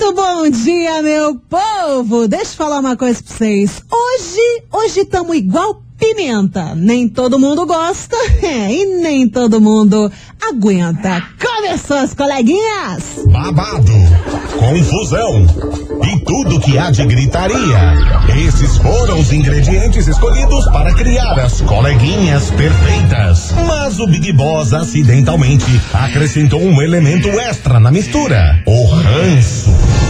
Muito bom dia, meu povo! Deixa eu falar uma coisa pra vocês. Hoje, hoje estamos igual pimenta. Nem todo mundo gosta é, e nem todo mundo aguenta. Começou as coleguinhas! Babado, confusão e tudo que há de gritaria. Esses foram os ingredientes escolhidos para criar as coleguinhas perfeitas. Mas o Big Boss acidentalmente acrescentou um elemento extra na mistura: o ranço.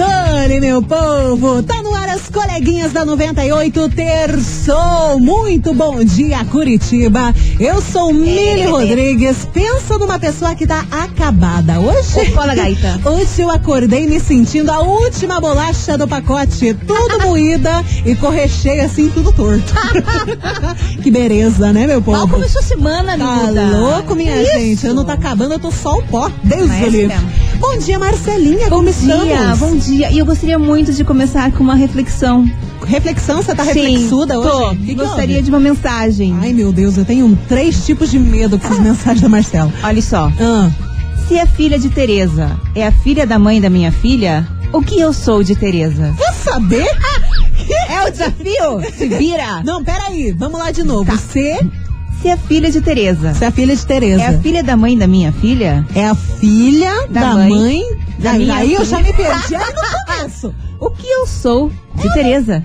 Começando, meu povo! Tá no ar as coleguinhas da 98 Terçou! Muito bom dia, Curitiba! Eu sou Mili Rodrigues. Pensa numa pessoa que tá acabada. Hoje. Fala, gaita. Hoje eu acordei me sentindo a última bolacha do pacote, tudo moída e com recheio assim, tudo torto. que beleza, né, meu povo? Mal começou a semana, Tá amiga. louco, minha Isso. gente? Eu não tá acabando, eu tô só o pó. Deus Mas do é livre. mesmo. Bom dia, Marcelinha. Bom como dia, estamos? bom dia. E eu gostaria muito de começar com uma reflexão. Reflexão, você tá reflexuda Sim, hoje? Tô. Que que gostaria houve? de uma mensagem. Ai, meu Deus, eu tenho três tipos de medo com essas mensagens da Marcela. Olha só. Ah, Se a filha de Tereza é a filha da mãe da minha filha, o que eu sou de Tereza? quer saber? É o desafio? Se vira. Não, peraí, vamos lá de novo. Tá. Você, Se a filha de Tereza você é a filha de Tereza. é a filha da mãe da minha filha, É a filha da, Da mãe, mãe Aí- Aí eu já me perdi aí no começo. o que eu sou de Tereza?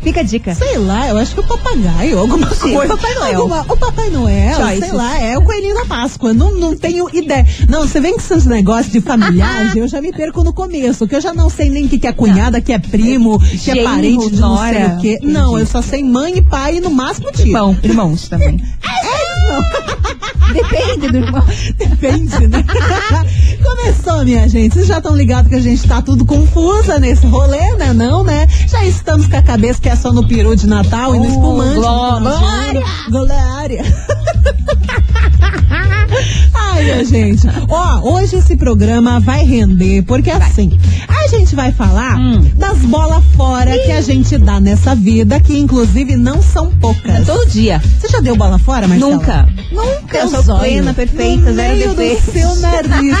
Fica a dica. Sei lá, eu acho que o papagaio, alguma Sim, coisa. o Papai Noel. Alguma- o Papai Noel, Choices. sei lá, é o coelhinho da Páscoa. Não, não tenho ideia. Não, você vem com esses negócios de familiagem, eu já me perco no começo, que eu já não sei nem o que, que é cunhada, que é primo, que é parente de não sei o quê. Não, eu só sei mãe e pai e no máximo tio. Irmão, irmãos também. Depende do irmão. Depende, né? Começou, minha gente. Vocês já estão ligados que a gente tá tudo confusa nesse rolê, né? Não, né? Já estamos com a cabeça que é só no peru de Natal e no Oh, espumante. glória! Glória! Ai, minha gente. Ó, hoje esse programa vai render, porque assim, a gente vai falar Hum. das bolas fora que a gente dá nessa vida, que inclusive não são poucas. Todo dia. Você já deu bola fora, Marcela? Nunca. Nunca. Eu sou plena, perfeita, no zero meio do defeitos. seu nariz.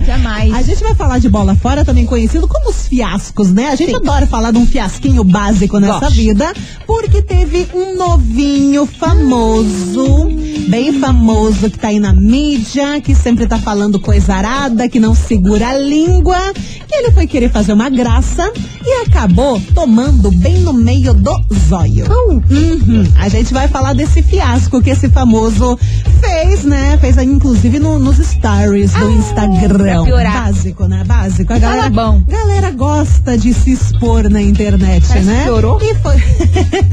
Jamais. A gente vai falar de bola fora, também conhecido como os fiascos, né? A gente Sim. adora falar de um fiasquinho básico nessa Gosto. vida, porque teve um novinho famoso, bem famoso, que tá aí na mídia, que sempre tá falando coisa arada, que não segura a língua, que ele foi querer fazer uma graça e acabou tomando bem no meio do zóio. Uhum. A gente vai falar desse fiasco que esse famoso fez, né? Fez aí, inclusive no- nos stories do Instagram. Básico, né? Básico. A galera, bom. galera gosta de se expor na internet, Parece né? que piorou. E foi.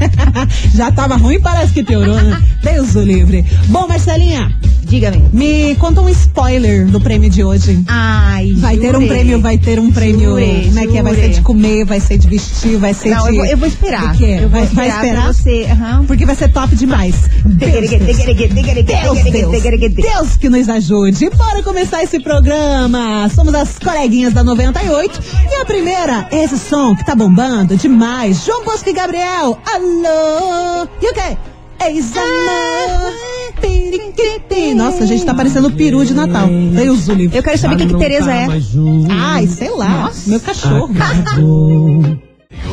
Já tava ruim, parece que piorou, né? Deus o livre. Bom, Marcelinha, Diga-me. Me conta um spoiler do prêmio de hoje. Ai, Vai ter um prêmio, vai ter um prêmio. Jurei, como é que é? Vai ser de comer, vai ser de vestir, vai ser Não, de. eu vou, eu vou esperar. Do quê? Eu vou vai, vai esperar, esperar? pra você. aham. Porque vai ser top demais. Deus, Deus, Deus, Deus, Deus que nos ajude. Bora começar esse programa. Somos as coleguinhas da 98. E a primeira é esse som que tá bombando demais. João Bosco e Gabriel. Alô. E o quê? Eis amor. Piriquiti. Nossa, a gente tá parecendo peru de Natal. Deus o. Eu quero saber o que, que Tereza é. Ai, sei lá. Nossa. Meu cachorro.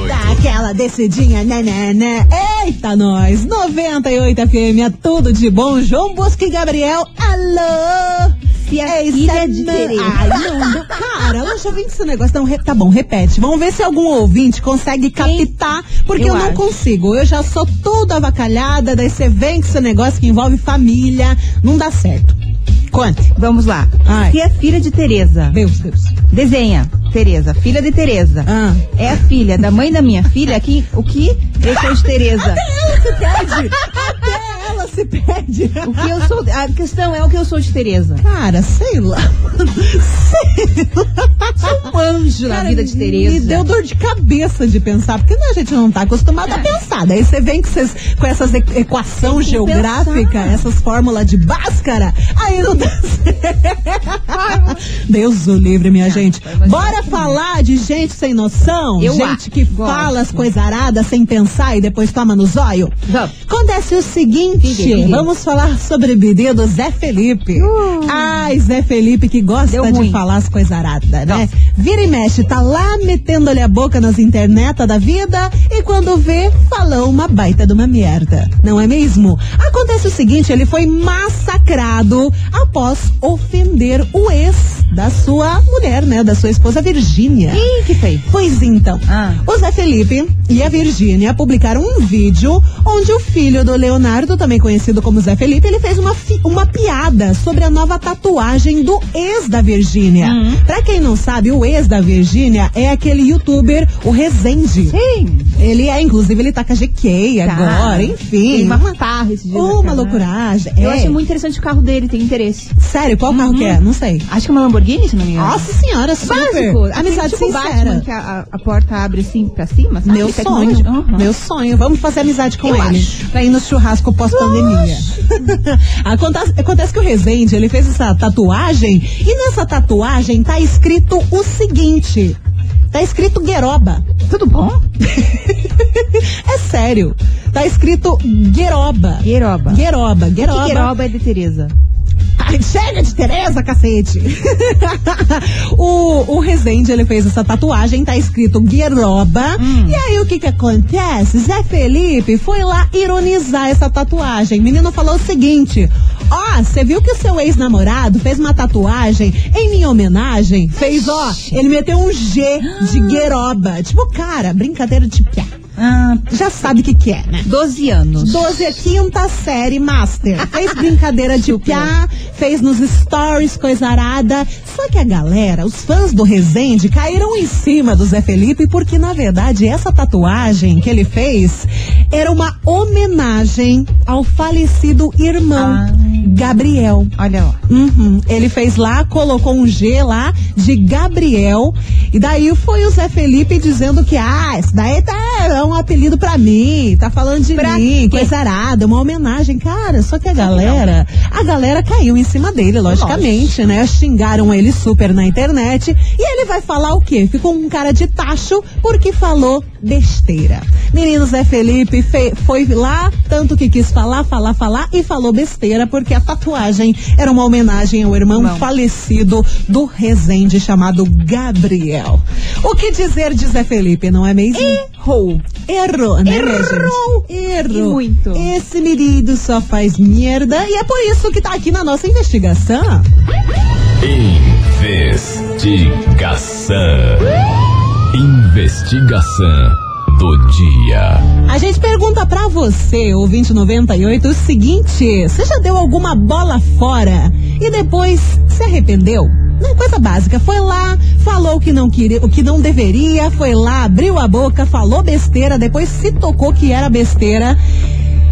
Dá aquela descidinha, né, né, né. Eita, nós. 98 FM, é tudo de bom. João Bosco e Gabriel, alô. Se a Ei, filha de Samã- Tereza. Ai, não, não, cara, eu já vim com esse negócio. Não, tá bom, repete. Vamos ver se algum ouvinte consegue captar, porque eu, Eu não acho. consigo. Eu já sou toda avacalhada, daí você vem com esse negócio que envolve família. Não dá certo. Conte. Vamos lá. Ai. Se a filha de Tereza Deus, Deus. desenha Tereza, filha de Tereza, Ah. é a filha da mãe da minha filha, que, o que eu sou de Tereza? Até ela se perde. O que eu sou. A questão é o que eu sou de Tereza. Cara, sei lá. Sou um anjo na Cara, vida de Tereza. Me deu dor de cabeça de pensar, porque a gente não tá acostumado a pensar. Daí você vem com, cês, com essas equação geográfica, pensar. essas fórmulas de Bhaskara, aí não dá certo. Deus o livre, minha gente. Bora falar de gente sem noção? Eu gente que Gosto. fala as coisas aradas sem pensar e depois toma no zóio? Vamos. Acontece o seguinte, Vamos falar sobre o bebê do Zé Felipe. Ai, Zé Felipe que gosta Deu de ruim. falar as coisas aradas, né? Vira e mexe, tá lá metendo-lhe a boca nas internet da vida e quando vê, falou uma baita de uma merda. Não é mesmo? Acontece o seguinte, ele foi massacrado após ofender o ex da sua mulher, né? Da sua esposa Virgínia. Ih, que feio. Pois então, Ah. o Zé Felipe e a Virgínia publicaram um vídeo onde o filho do Leonardo, também conhecido como Zé Felipe, ele fez uma, uma piada sobre a nova tatuagem do ex da Virgínia. Uhum. Pra quem não sabe, o ex da Virgínia é aquele youtuber, o Rezende. Sim. Ele é, inclusive, ele tá com a GK agora, enfim. Tem uma matarra esses dias. Uma atrás. loucuragem. Eu é. acho muito interessante o carro dele, tem interesse. Sério, qual carro que é? Não sei. Acho que é uma Lamborghini, se não me engano. Nossa senhora, super. Básico. Amizade tipo sincera. Batman, que a, a- porta abre assim pra cima, sabe? Meu sonho, Tecnologia. Uhum. meu sonho. Vamos fazer amizade com Eu ele. acho. Pra ir no churrasco pós-pandemia. acontece, acontece que o Rezende, ele fez essa tatuagem e nessa tatuagem tá escrito o seguinte. Tá escrito Gueroba. Tudo bom? É sério. Tá escrito Gueroba. Gueroba. Gueroba, Gueroba. Gueroba é de Tereza. Ai, chega de Tereza, cacete! o, o Rezende, ele fez essa tatuagem, tá escrito Gueroba. Hum. E aí, o que que acontece? Zé Felipe foi lá ironizar essa tatuagem. O menino falou o seguinte, ó, você viu que o seu ex-namorado fez uma tatuagem em minha homenagem? Fez, ó, ele meteu um G de Gueroba. Tipo, cara, brincadeira de piá. Ah, Já sabe o que que é, né? 12 anos. 12 é quinta série master. Fez brincadeira de piá, fez nos stories, coisa arada. Só que a galera, os fãs do Rezende, caíram em cima do Zé Felipe porque, na verdade, essa tatuagem que ele fez era uma homenagem ao falecido irmão Ah. Gabriel. Olha lá. Uhum. Ele fez lá, colocou um G lá de Gabriel. E daí foi o Zé Felipe dizendo que, ah, esse daí tá, é um apelido pra mim, tá falando de Pra mim, quê? coisa arada, uma homenagem. Cara, só que a galera, a galera caiu em cima dele, logicamente, né? Xingaram ele super na internet. E ele vai falar o quê? Ficou um cara de tacho porque falou besteira. Menino Zé Felipe fe- foi lá, tanto que quis falar, falar, falar e falou besteira porque a tatuagem era uma homenagem ao irmão falecido do Rezende chamado Gabriel. O que dizer de Zé Felipe, não é mesmo? Errou. Errou, né, Errou. gente? Errou. E muito. Esse menino só faz merda e é por isso que tá aqui na nossa investigação. Investigação. Investigação do dia. A gente pergunta pra você, o 2098, o seguinte: você já deu alguma bola fora e depois se arrependeu? Não coisa básica. Foi lá, falou o que não queria, o que não deveria, foi lá, abriu a boca, falou besteira, depois se tocou que era besteira.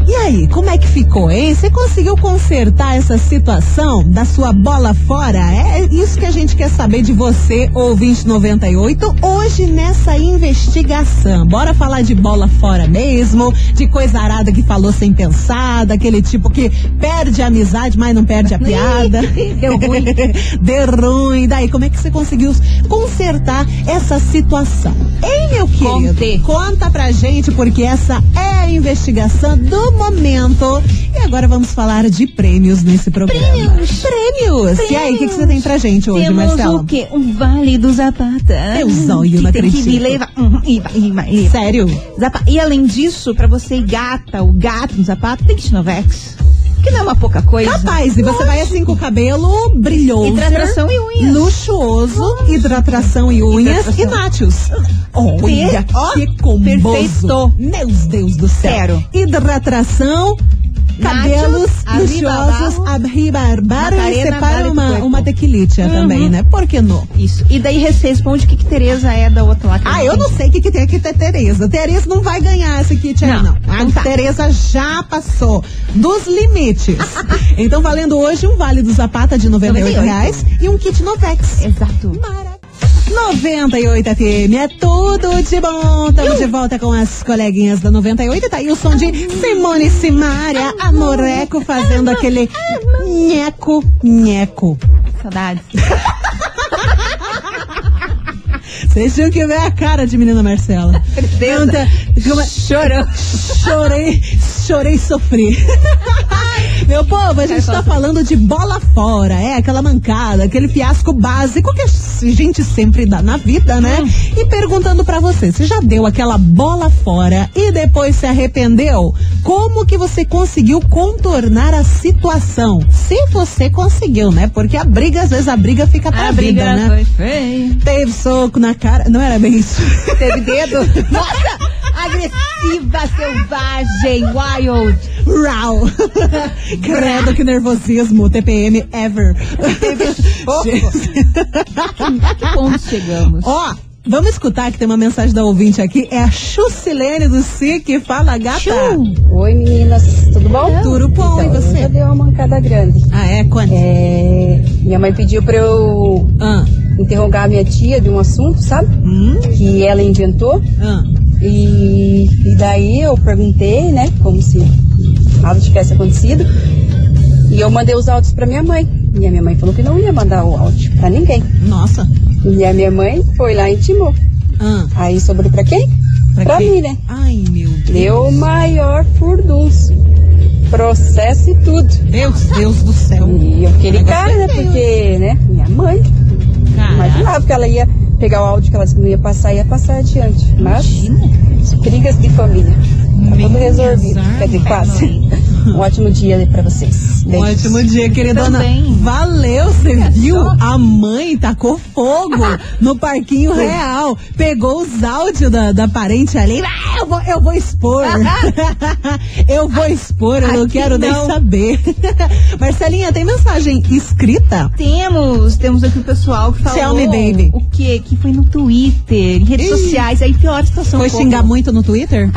E aí, como é que ficou, hein? Você conseguiu consertar essa situação da sua bola fora? É isso que a gente quer saber de você, ouvinte 98, hoje nessa investigação. Bora falar de bola fora mesmo, de coisa arada que falou sem pensar, daquele tipo que perde a amizade, mas não perde a piada. Deu ruim. Deu ruim. Daí, como é que você conseguiu consertar essa situação? Hein, meu querido? Conte. Conta pra gente, porque essa é a investigação do momento. E agora vamos falar de prêmios nesse programa. Prêmios. Prêmios. E aí, o que, que você tem pra gente hoje, Temos Marcela? o quê? Um vale do Zapata. Eu zóio, que não tem que acredito. me levar. Uhum, e vai, e vai, e vai. Sério? Zapa- E além disso, pra você ir gata, o gato no sapato, tem Kitnovex. Que não é uma pouca coisa. Capaz, e você vai assim com o cabelo brilhoso. Hidratação e unhas. Luxuoso, hidratação e unhas Hidratação. e nátios. Olha, que comboso. perfeito. Meu Deus do céu. Sério. Hidratação, cabelos luxuosos, abribarbar e separa uma, uma tequilitia também, né? Por que não? Isso. E daí responde o que, que Tereza é da outra lá. Ah, eu não sei o que, que tem aqui ter Tereza. Tereza não vai ganhar esse kit aí, Não, não. não A tá. Tereza já passou dos limites. então, valendo hoje um vale do Zapata de R$ 98 98. reais e um kit Novex. Exato. Maravilha. 98 FM é tudo de bom. Estamos de volta com as coleguinhas da 98. Tá aí o som de Simone Simaria, Amoreco, fazendo aquele nheco, nheco. Saudades. Vocês tinham que ver a cara de menina Marcela. Canta, como- Chorou. Chorei, chorei e sofri. Meu povo, a gente tá falando de bola fora, é aquela mancada, aquele fiasco básico que a gente sempre dá na vida, né? E perguntando pra você, você já deu aquela bola fora e depois se arrependeu? Como que você conseguiu contornar a situação? Se você conseguiu, né? Porque a briga, às vezes a briga fica pra A vida, briga né? foi feia. Teve soco na cara, não era bem isso. Teve dedo? Nossa! Agressiva, selvagem, wild. Rau. Credo que nervosismo, TPM ever. Que ponto chegamos? Ó, vamos escutar que tem uma mensagem da ouvinte aqui. É a Chucilene do SIC. Fala, gata. Oi meninas, tudo bom? Tudo bom, então, e você? Eu já dei uma mancada grande. Ah, é? Quando? É, minha mãe pediu pra eu Ah, interrogar a minha tia de um assunto, sabe? hum, Que ela inventou. ah. E, e daí eu perguntei, né? Como se nada tivesse acontecido. E eu mandei os áudios pra minha mãe. E a minha mãe falou que não ia mandar o áudio pra ninguém. Nossa. E a minha mãe foi lá e intimou. Ah, Aí sobrou pra quem? pra mim, né? Ai, meu Deus. Deu o maior furdunço. Processo e tudo. Deus, Deus do céu. E eu fiquei cara, né? Porque, né? Minha mãe. Cara, Imaginava que ela ia pegar o áudio que ela disse que não ia passar, ia passar adiante. Mas, brigas de família. Tá tudo resolvido. Quer dizer, quase. Um ótimo dia pra vocês. Um Beijos. ótimo dia, queridona. Também. Valeu, você viu? A mãe tacou fogo no parquinho real. Pegou os áudios da, da parente ali. Ah, eu, vou, eu vou expor. eu vou expor, eu não Aqui quero nem não. saber. Marcelinha, tem mensagem escrita? Temos, temos aqui o pessoal que falou. Tell me, baby. O quê? Que foi no Twitter, em redes Ih. sociais. Aí pior a situação. Foi como- xingar muito no Twitter?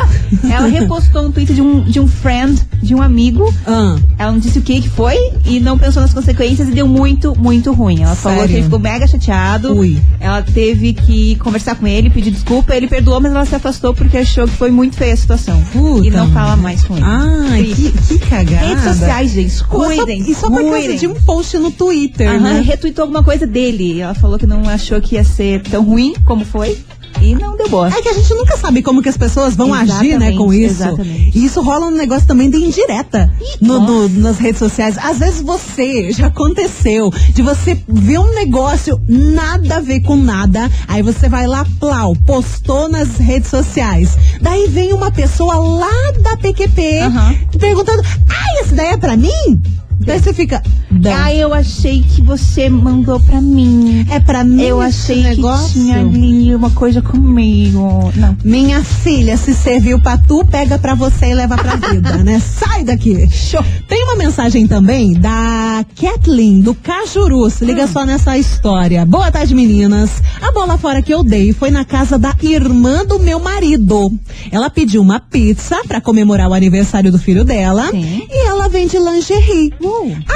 Ela repostou um tweet de um, de um friend, de um amigo. Ah, Ela não disse o que que foi e não pensou nas consequências e deu muito, muito ruim. Ela falou Sério? que ele ficou mega chateado. Ui. Ela teve que conversar com ele, pedir desculpa. Ele perdoou, mas ela se afastou porque achou que foi muito feia a situação. Puta e não fala mais com ele. Ai, que, que cagada. Redes sociais, gente, Pô, só- cuidem. E só por causa cuidem. de um post no Twitter, Aham, né? retweetou alguma coisa dele. Ela falou que não achou que ia ser tão ruim como foi. E não deu boa. É que a gente nunca sabe como que as pessoas vão agir, né, com Exatamente, isso. exatamente. E isso rola um negócio também de indireta no- no- nas redes sociais. Às vezes você, já aconteceu, de você ver um negócio nada a ver com nada, aí você vai lá, plau, postou nas redes sociais. Daí vem uma pessoa lá da PQP Aham. perguntando, ai, essa daí é pra mim? Daí você fica, "Dá. Ah, eu achei que você mandou pra mim. é pra mim Eu achei negócio? que tinha ali uma coisa comigo. Não. Minha filha, se serviu pra tu, pega pra você e leva pra vida, né? Sai daqui. Show. Tem uma mensagem também da Kathleen, do Cajuru. Se liga só nessa história. Boa tarde, meninas. A bola fora que eu dei foi na casa da irmã do meu marido. Ela pediu uma pizza pra comemorar o aniversário do filho dela. Sim. E ela vende lingerie.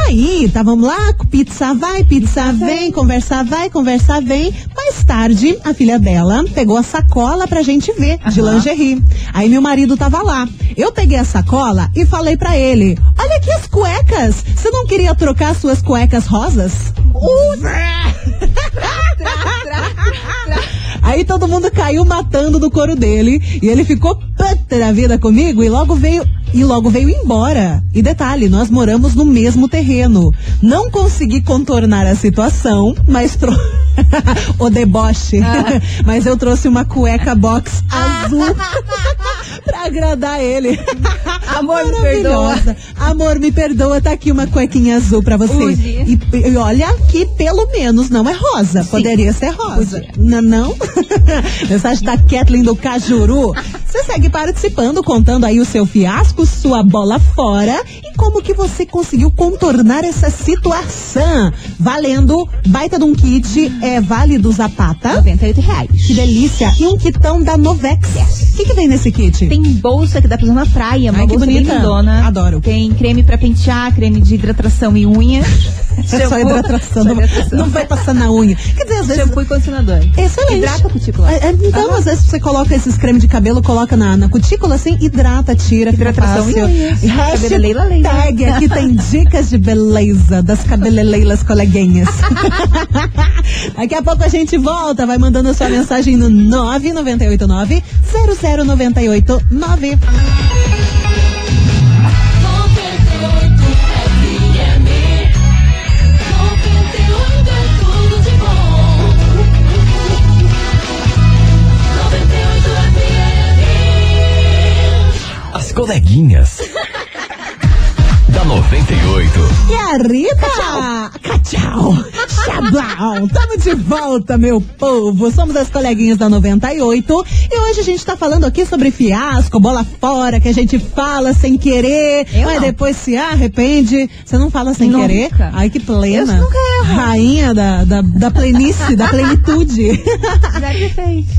Aí, távamos lá, pizza vai, pizza vem, conversa vai, conversa vem. Mais tarde, a filha dela pegou a sacola pra gente ver de Aham. lingerie. Aí meu marido tava lá. Eu peguei a sacola e falei pra ele: Olha aqui as cuecas. Você não queria trocar suas cuecas rosas? Aí todo mundo caiu matando do couro dele e ele ficou puta da vida comigo e logo veio e logo veio embora. E detalhe, nós moramos no mesmo terreno. Não consegui contornar a situação, mas tro... o deboche. mas eu trouxe uma cueca box azul pra agradar ele. Amor, me Maravilhosa. Amor, me perdoa, tá aqui uma cuequinha azul pra você. E, e olha que pelo menos não é rosa. Poderia ser rosa. Não, não? Mensagem da Kathleen do Cajuru. Você segue participando, contando aí o seu fiasco, sua bola fora e como que você conseguiu contornar essa situação. Valendo, baita de um kit, é válido Zapata. 98 reais. Que delícia. E um kitão da Novex. O que, que vem nesse kit? Tem bolsa que dá pra usar na praia, uma Ai, que bolsa bonita. lindona. Adoro. Tem creme pra pentear, creme de hidratação e unha. É só Shampoo, hidratação. só Não, hidratação. não vai passar na unha. Quer dizer, às vezes. Shampoo e condicionador. Excelente. Hidrata a cutícula. É, é, então, às vezes você coloca esses creme de cabelo, coloca na, na cutícula assim, hidrata, tira, Hidratação e. Hashtag aqui tem dicas de beleza das cabeleleilas coleguinhas. Daqui a pouco a gente volta, vai mandando sua mensagem no 9989 00989. As coleguinhas. da 98. E a Rita? Cachau! Chablau! Tamo de volta, meu povo! Somos as coleguinhas da 98 e hoje a gente tá falando aqui sobre fiasco, bola fora, que a gente fala sem querer, Eu mas não. depois se arrepende. Você não fala sem Nunca. querer? Ai, que plena! Eu nunca erro. Rainha da, da, da plenice, da plenitude.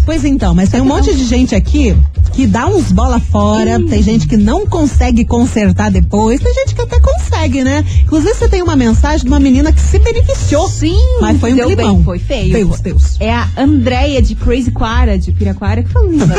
Pois então, mas tem um monte de gente aqui que dá uns bola fora, tem gente que não consegue consertar depois, tem gente que até consegue, né? Inclusive você tem uma mensagem de uma menina que se beneficiou. Sim, Mas foi um deu climão. bem, foi feio. Deus, Deus. É a Andréia de Crazy Quara, de Piraquara, que falou isso. né?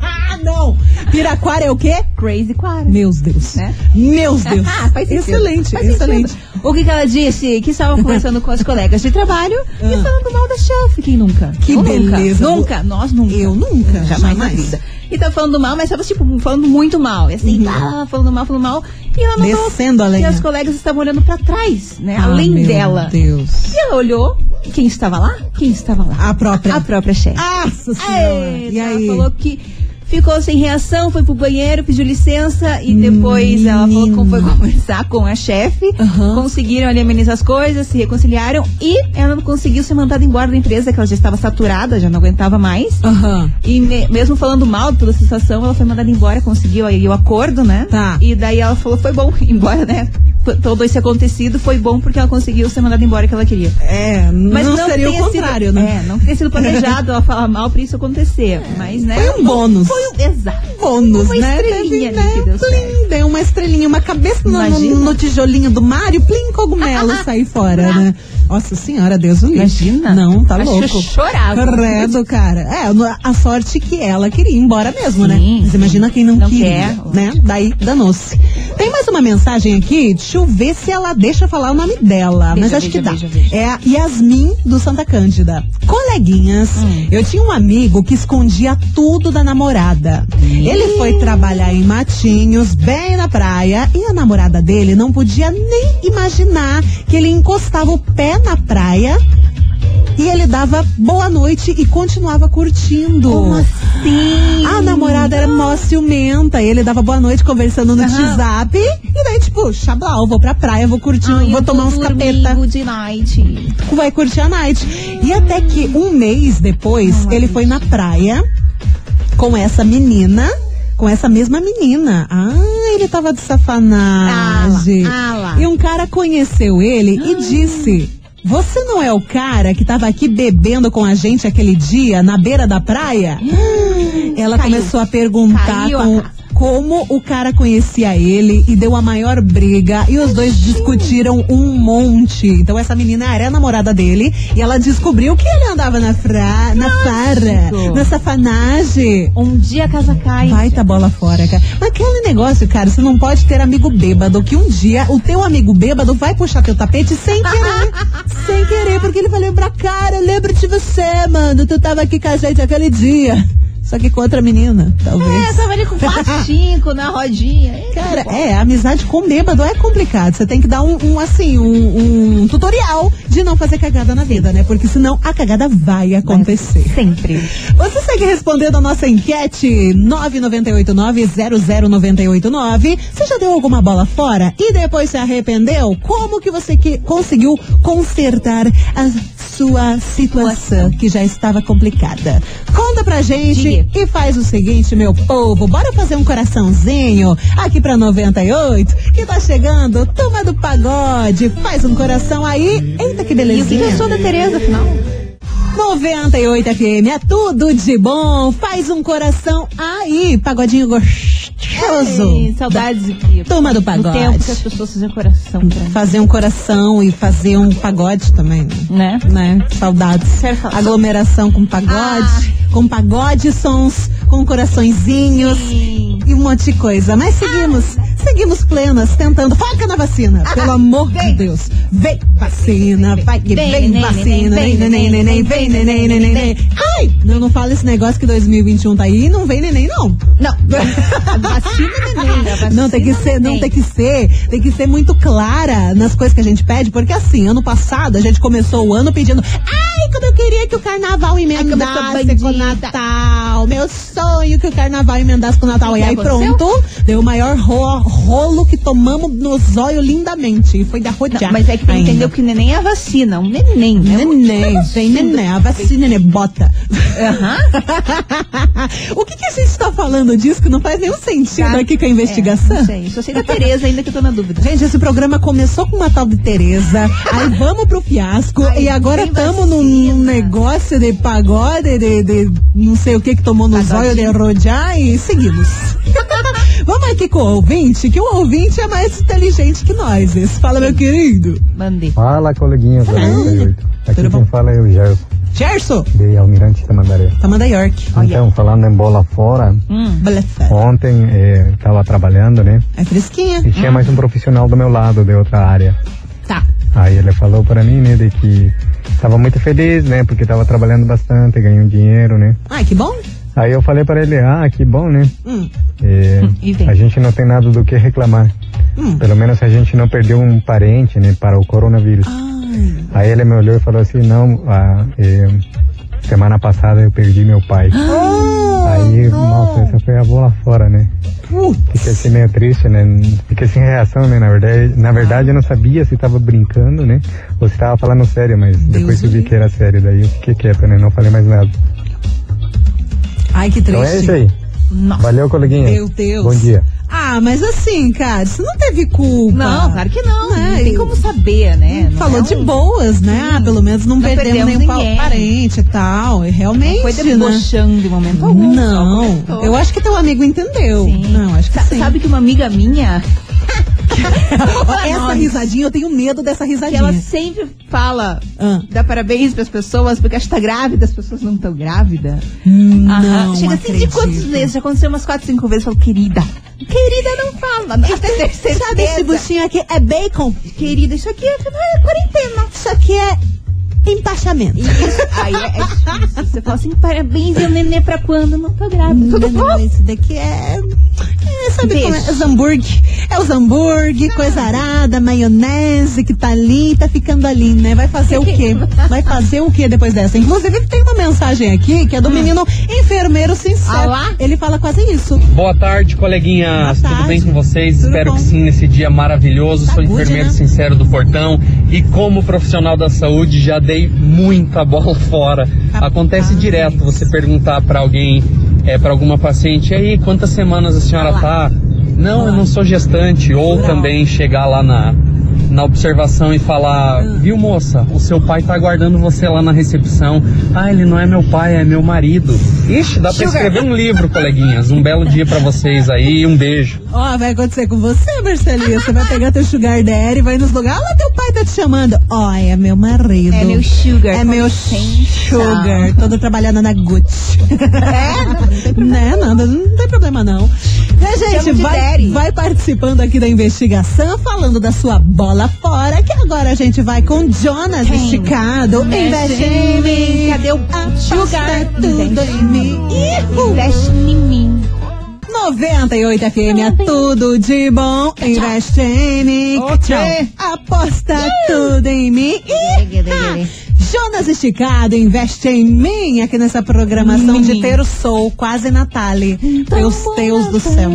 Ah, não! Piraquara é o quê? Crazy Quara. Meus Deus. Né? Meus Deus. Ah, excelente, Faz excelente. sentido. O que, que ela disse? Que estavam conversando com as colegas de trabalho e Ah. falando mal da chefe. Quem nunca? Que Eu beleza. Nunca. nunca. Nós nunca. Eu nunca, Jamais, na jamais. vida. E tá falando mal, mas tava, tipo, falando muito mal. E assim, tá, falando mal, falando mal. E ela Uhum. Descendo a E lenha. as colegas estavam olhando pra trás, né? Ah, além meu dela. Deus. E ela olhou. Quem estava lá? Quem estava lá? A própria. A própria chefe. Nossa senhora. E aí? Ela falou que ficou sem reação, foi pro banheiro, pediu licença e depois ela falou que foi conversar com a chefe. Aham. Conseguiram ali amenizar as coisas, se reconciliaram e ela não conseguiu ser mandada embora da empresa, que ela já estava saturada, já não aguentava mais. Aham. E me- mesmo falando mal pela situação, ela foi mandada embora, conseguiu aí o acordo, né? Tá. E daí ela falou, foi bom ir embora, né? Todo esse acontecido foi bom porque ela conseguiu ser mandada embora que ela queria. É, Mas não, seria o contrário, sido, né? É, não tenha sido planejado ela falar mal pra isso acontecer. Mas, né? Foi um bônus. Foi um, exato. bônus, Uma né? estrelinha Teve, que deu plim, deu uma estrelinha, uma cabeça no, no, tijolinho do Mário, plim, cogumelo sair fora, né? Nossa senhora, Deus o livre. Imagina. Não, tá Acho louco. chorava. Credo, cara. É, a sorte que ela queria ir embora mesmo, né? Sim, Mas imagina quem não, Não queria, quer. né? Daí danou-se. Tem mais uma mensagem aqui, deixa eu ver se ela deixa falar o nome dela, mas acho que dá. veja. É a Yasmin do Santa Cândida. Coleguinhas, Hum. eu tinha um amigo que escondia tudo da namorada. Ele foi trabalhar em Matinhos, bem na praia, e a namorada dele não podia nem imaginar que ele encostava o pé na praia e ele dava boa noite e continuava curtindo. Como assim? A namorada era mó ciumenta, e ele dava boa noite conversando no. WhatsApp, e daí, tipo, xablau, vou pra praia, vou curtir, Ai, vou tomar uns capeta de night. vai curtir a night. E até que um mês depois, Não ele foi na praia com essa menina, com essa mesma menina. Ah, ele tava de safanagem. Ah lá, ah lá. E um cara conheceu ele e disse: Você não é o cara que tava aqui bebendo com a gente aquele dia na beira da praia? Ela Caiu. começou a perguntar Caiu a com- casa. como o cara conhecia ele e deu a maior briga e os dois discutiram um monte. Então essa menina era a namorada dele e ela descobriu que ele andava na fra na farra, na safanagem. Um dia a casa cai. Vai tá bola fora, cara. Mas aquele negócio, cara, você não pode ter amigo bêbado, que um dia o teu amigo bêbado vai puxar teu tapete sem querer. sem querer, porque ele vai lembrar, cara, eu lembro de você, mano. Tu tava aqui com a gente aquele dia. Só que com outra menina, talvez. É, tava ali com quatro, cinco na rodinha. Cara, é, amizade com bêbado é complicado. Você tem que dar um, um, assim, um, um tutorial de não fazer cagada na vida, né? Porque senão a cagada vai acontecer. Sempre. Você segue respondendo a nossa enquete 998900989. Você já deu alguma bola fora e depois se arrependeu? Como que você que conseguiu consertar a sua situação que já estava complicada? Conta pra gente Diga. E faz o seguinte, meu povo, bora fazer um coraçãozinho aqui pra 98 que tá chegando, turma do pagode, faz um coração aí. Eita que E o que belezinha. eu sou da Tereza, afinal? 98 FM, é tudo de bom. Faz um coração aí, pagodinho gostoso. Gostoso. Ai, saudades aqui. Turma do pagode. tempo que as pessoas faziam coração pra mim, Fazer um coração e fazer um pagode também, né? né? né? Saudades. Aglomeração com pagode, com pagode, sons, com coraçõezinhos Sim. e um monte de coisa. Mas seguimos, seguimos plenas, tentando. Foca na vacina, pelo amor de vem. Deus. Vem vacina, vai que Vem, vacina. Vem, neném, neném, vem, neném, neném, neném. Ai! Não, não fala esse negócio que 2021 tá aí e não vem neném, não. Não, Não, tem que ser, não tem que ser, tem que ser muito clara nas coisas que a gente pede, porque assim, ano passado a gente começou o ano pedindo, ai, como eu queria que o carnaval emendasse com o bandida." Natal, meu sonho que o carnaval emendasse com o Natal. E aí pronto, deu o maior ro- rolo que tomamos no zóio lindamente, e foi da Não, rodear. mas é que ainda. entender que neném é a vacina, um neném, né? Neném, neném, a vacina neném, bota. Aham. o que, que a gente tá falando disso que não faz nenhum sentido Tá. aqui com a É, investigação? não sei, só sei da Tereza ainda que eu tô na dúvida. Gente, esse programa começou com uma tal de Tereza, aí vamos pro fiasco, Ai, e agora estamos num, num negócio de pagode, de, de não sei o que que tomou no zóio de rodear e seguimos. vamos aqui com o ouvinte, que o ouvinte é mais inteligente que nós. Esse. Fala, meu querido. Mandei. Fala, coleguinhas da 98. Aqui quem bom? fala é o Gerson, Gerson, de Almirante Tamandaré. Tamanda York. Então, falando em bola fora, Hum. Ontem estava trabalhando, né? É fresquinha. E tinha mais um profissional do meu lado, de outra área. Tá. Aí ele falou para mim, né, de que estava muito feliz, né, porque estava trabalhando bastante, ganhou dinheiro, né. Ai, que bom. Aí eu falei para ele, ah, que bom, né. Hum, vem. a gente não tem nada do que reclamar. hum. Pelo menos a gente não perdeu um parente, né, para o coronavírus. Ai, Aí ele me olhou e falou assim, não, ah, eh, semana passada eu perdi meu pai. Aí, nossa, essa foi a bola fora, né? Fiquei assim meio triste, né? Fiquei sem reação, né? Na verdade, na verdade eu não sabia se tava brincando, né? Ou se tava falando sério, mas depois eu vi que era sério, daí eu fiquei quieto, né? Não falei mais nada. ai que Então é triste. isso aí. Nossa. Valeu, coleguinha. Meu Deus. Bom dia. Ah, mas assim, cara, você não teve culpa. Não, claro que não. É, não tem como saber, né? Não Falou é de um- boas, né? Ah, pelo menos não, Não perdemos, perdemos nenhum ninguém. parente e tal. E realmente, Não foi né? debochando de momento algum. Não, eu acho que teu amigo entendeu. Sim. Não, acho que Sa- sim. Sabe que uma amiga minha, essa risadinha, eu tenho medo dessa que risadinha. ela sempre fala, Ah. dá parabéns pras pessoas, porque acha que tá grávida, as pessoas não estão grávidas. Não Aham. Chega assim de acredito. quantos meses? Já aconteceu umas quatro, cinco vezes. Eu falo, querida, querida, não fala. Não, até ter certeza. Sabe esse buchinho aqui é bacon? Querida, isso aqui é, é quarentena. Isso aqui é empachamento. Isso, aí é, é difícil. Você fala assim, parabéns, e o nenê pra quando? Não tô grávida. Tudo não, bom? esse daqui é. é, sabe Beijo. como é? Os hambúrguer. É os hambúrguer, coisa arada, maionese que tá ali, tá ficando ali, né? Vai fazer o quê? Vai fazer o quê depois dessa? Inclusive, tem uma mensagem aqui que é do menino enfermeiro sincero. Ah lá? Ele fala quase isso. Boa tarde, coleguinhas. Boa tarde. Tudo bem com vocês? Tudo Espero bom. que sim nesse dia maravilhoso. Sou Saúde, enfermeiro né? sincero do Portão e como profissional da saúde já dei muita bola fora. Acontece direto você perguntar pra alguém, é, para alguma paciente, e aí, quantas semanas a senhora tá? Não, eu não sou gestante. Ou também chegar lá na na observação e falar, Hum. viu moça, o seu pai tá aguardando você lá na recepção. Ah, ele não é meu pai, é meu marido. Ixi, dá pra escrever um livro, coleguinhas. Um belo dia pra vocês aí, um beijo. Ó, vai acontecer com você, Marcelinha. Você vai pegar teu sugar daddy, vai nos lugares. Olha, teu pai tá te chamando. Ó, é meu marido. É meu sugar. É meu sugar. Todo trabalhando na Gucci. É, não, não tem Né, nada, não tem problema não. Né, gente, vai, vai participando aqui da investigação, falando da sua bola fora, que agora a gente vai com Jonas Quem? esticado. Investe em mim. Cadê o Aposta tudo em mim. Investe em mim. 98 FM é tudo de bom. Investe em mim. Ok. Tchau. Aposta tudo em mim. Iha. Jonas Esticado, investe em mim aqui nessa programação de ter o Soul, quase Natale. Deus, Deus do céu.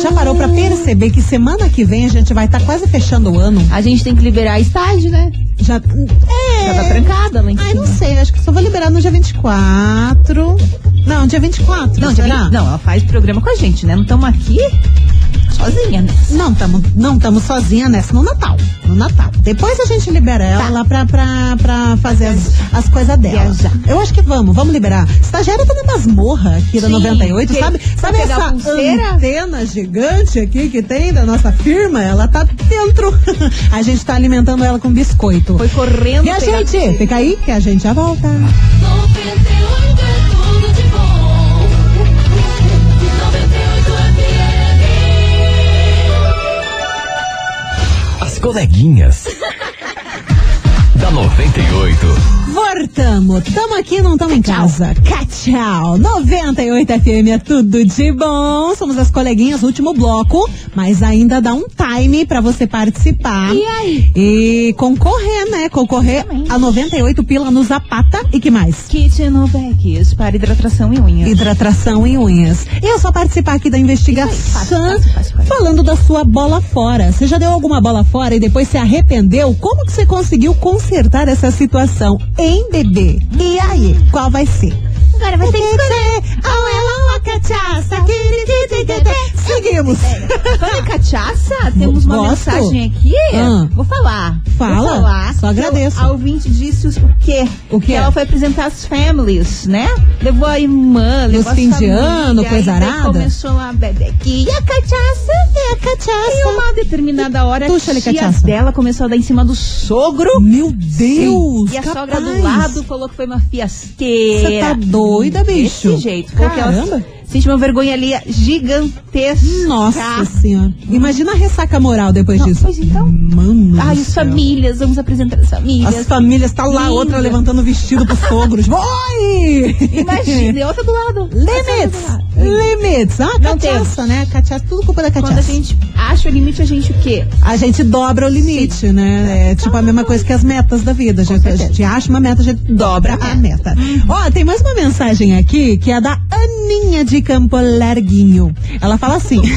Já parou pra perceber que semana que vem a gente vai estar quase fechando o ano? A gente tem que liberar estágio, né? Já. É. Já tá trancada lá em Ai, cima. não sei, acho que só vou liberar no dia 24. Não, dia 24. Não, dia será? 20 não, ela faz programa com a gente, né? Não estamos aqui. Sozinha, né? Não estamos não tamo sozinha nessa no Natal. No Natal. Depois a gente libera ela Tá. lá pra, pra, pra fazer as, as coisas dela. Viajar. Eu acho que vamos, vamos liberar. Estagiária tá na masmorra aqui da Sim, 98, que- sabe? Sabe essa a pulseira? antena gigante aqui que tem da nossa firma? Ela tá dentro. a gente tá alimentando ela com biscoito. Foi correndo. E a gente, fica aí que a gente já volta. 98 coleguinhas. da 98. Voltamos. Tamo aqui, não tamo em casa. Tchau. 98 FM é tudo de bom. Somos as coleguinhas, último bloco. Mas ainda dá um time pra você participar. E aí? E concorrer, né? Concorrer Exatamente. a 98 pila no Zapata. E que mais? Kit no Becks para hidratação e unhas. Hidratação e unhas. E eu só participar aqui da investigação fácil, fácil, fácil, fácil. falando da sua bola fora. Você já deu alguma bola fora e depois se arrependeu? Como que você conseguiu consertar essa situação em bebê? E aí, qual vai ser? Agora vai que escolher. Ou ela ou a cachaça. Seguimos. Falando em cachaça, temos uma Gosto. mensagem aqui. Ah. Vou falar. Fala. Vou falar. Só agradeço. A ouvinte disse o quê? O quê? Que ela foi apresentar as families, né? Levou a irmã, Nos levou a fim de ano, coisa daí arada? começou a beber aqui. E a cachaça? É a cachaça. Em uma determinada hora, Puxa, a tia dela começou a dar em cima do sogro. Meu Deus, E a sogra capaz. do lado falou que foi uma fiasqueira. Você tá doida, bicho? Desse jeito. Caramba. ela sente uma vergonha ali gigantesca. Nossa senhora. Imagina a ressaca moral depois Não, disso. pois então. Mano. Ai, as famílias, vamos apresentar as famílias. As famílias, tá lá Linda. outra levantando o vestido pros sogros. Oi! Imagina, e outra do lado. Limites! Limites! Ah, Não cachaça, né? Cachaça, tudo culpa da Quando a cachaça. gente acha o limite, a gente o quê? A gente dobra o limite, né? É tipo a mesma coisa que as metas da vida. A gente, a gente acha uma meta, a gente dobra a meta. Ó, tem mais uma mensagem aqui que é da Aninha de Campo Larguinho. Ela fala assim.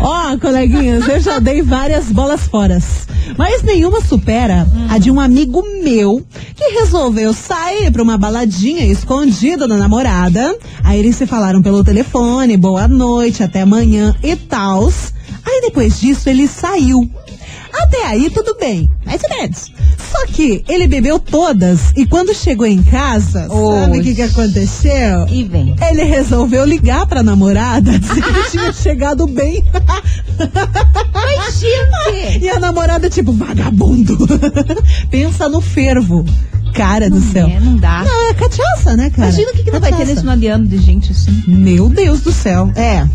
Ó, coleguinhas, eu já dei várias bolas foras. Mas nenhuma supera a de um amigo meu que resolveu sair pra uma baladinha escondida da namorada. Aí eles se falaram pelo telefone, boa noite, até amanhã e tals. Aí depois disso ele saiu. Até aí tudo bem, mais ou menos. Só que ele bebeu todas e quando chegou em casa, sabe o que, que aconteceu? E vem. Ele resolveu ligar pra namorada, dizer que tinha chegado bem. Mas, gente! E a namorada, tipo, vagabundo. Pensa no fervo. Cara do céu. É, não dá. Não, é cachaça, né, cara? Imagina o que, que não vai ter nesse final de ano de gente assim. Meu Deus do céu. É.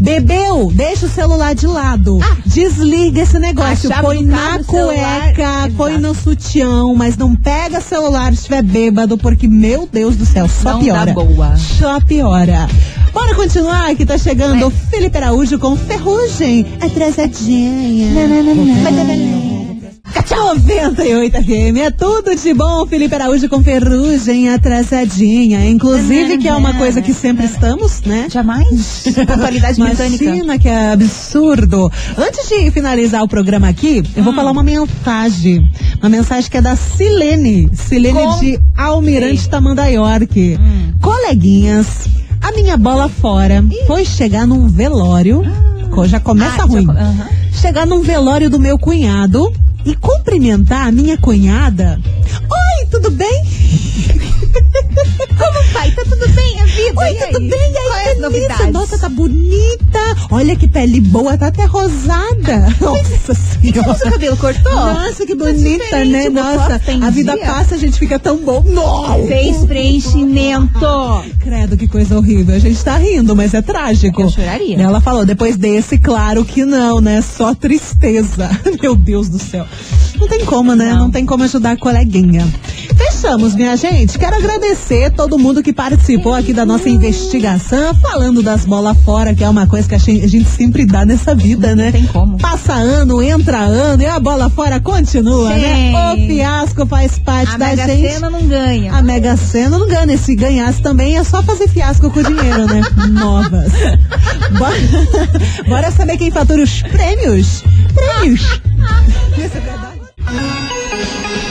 Bebeu, deixa o celular de lado. Desliga esse negócio. Ah. Põe na cueca, põe no sutião, mas não pega celular se estiver bêbado, porque, meu Deus do céu, só Não piora. dá boa. Só piora. Bora continuar que tá chegando o Felipe Araújo com ferrugem atrasadinha. 98 FM, é tudo de bom, Felipe Araújo com ferrugem atrasadinha. Inclusive, que é uma coisa que sempre estamos, né? Jamais. Pontualidade mecânica. Imagina que é absurdo. Antes de finalizar o programa aqui, eu Hum. vou falar uma mensagem. Uma mensagem que é da Silene. Silene Com- de Almirante Tamandayork. Hum. Coleguinhas, a minha bola fora foi chegar num velório. Co- Já começa Ah, ruim. já co- aham. Chegar num velório do meu cunhado e cumprimentar a minha cunhada. Oi, tudo bem? Como vai? Tá tudo bem a vida? Oi, E tudo aí? bem? E aí, Qual é delícia? novidades? Nossa, tá bonita. Olha que pele boa, tá até rosada. Nossa senhora. O cabelo cortou? Nossa, que Tá bonita, né? o botox Nossa, a vida dia. passa, a gente fica tão bom. Nossa. Fez preenchimento. Credo, que coisa horrível. A gente tá rindo, mas é trágico. Eu choraria. Ela falou, depois desse, claro que não, né? Só tristeza. Meu Deus do céu. Não tem como, né? Não, Não. tem como ajudar a coleguinha. Fechamos, minha gente. Quero agradecer todo mundo que participou aqui da nossa investigação, falando das bolas fora, que é uma coisa que a gente, a sempre dá nessa vida, né? Não tem como. Passa ano, entra ano e a bola fora continua, Sim. né? O fiasco faz parte A da Mega gente. Sena não ganha. A Mega Sena não ganha. E se ganhasse também é só fazer fiasco com dinheiro, né? Novas. Bora, bora saber quem fatura os prêmios? Prêmios. Música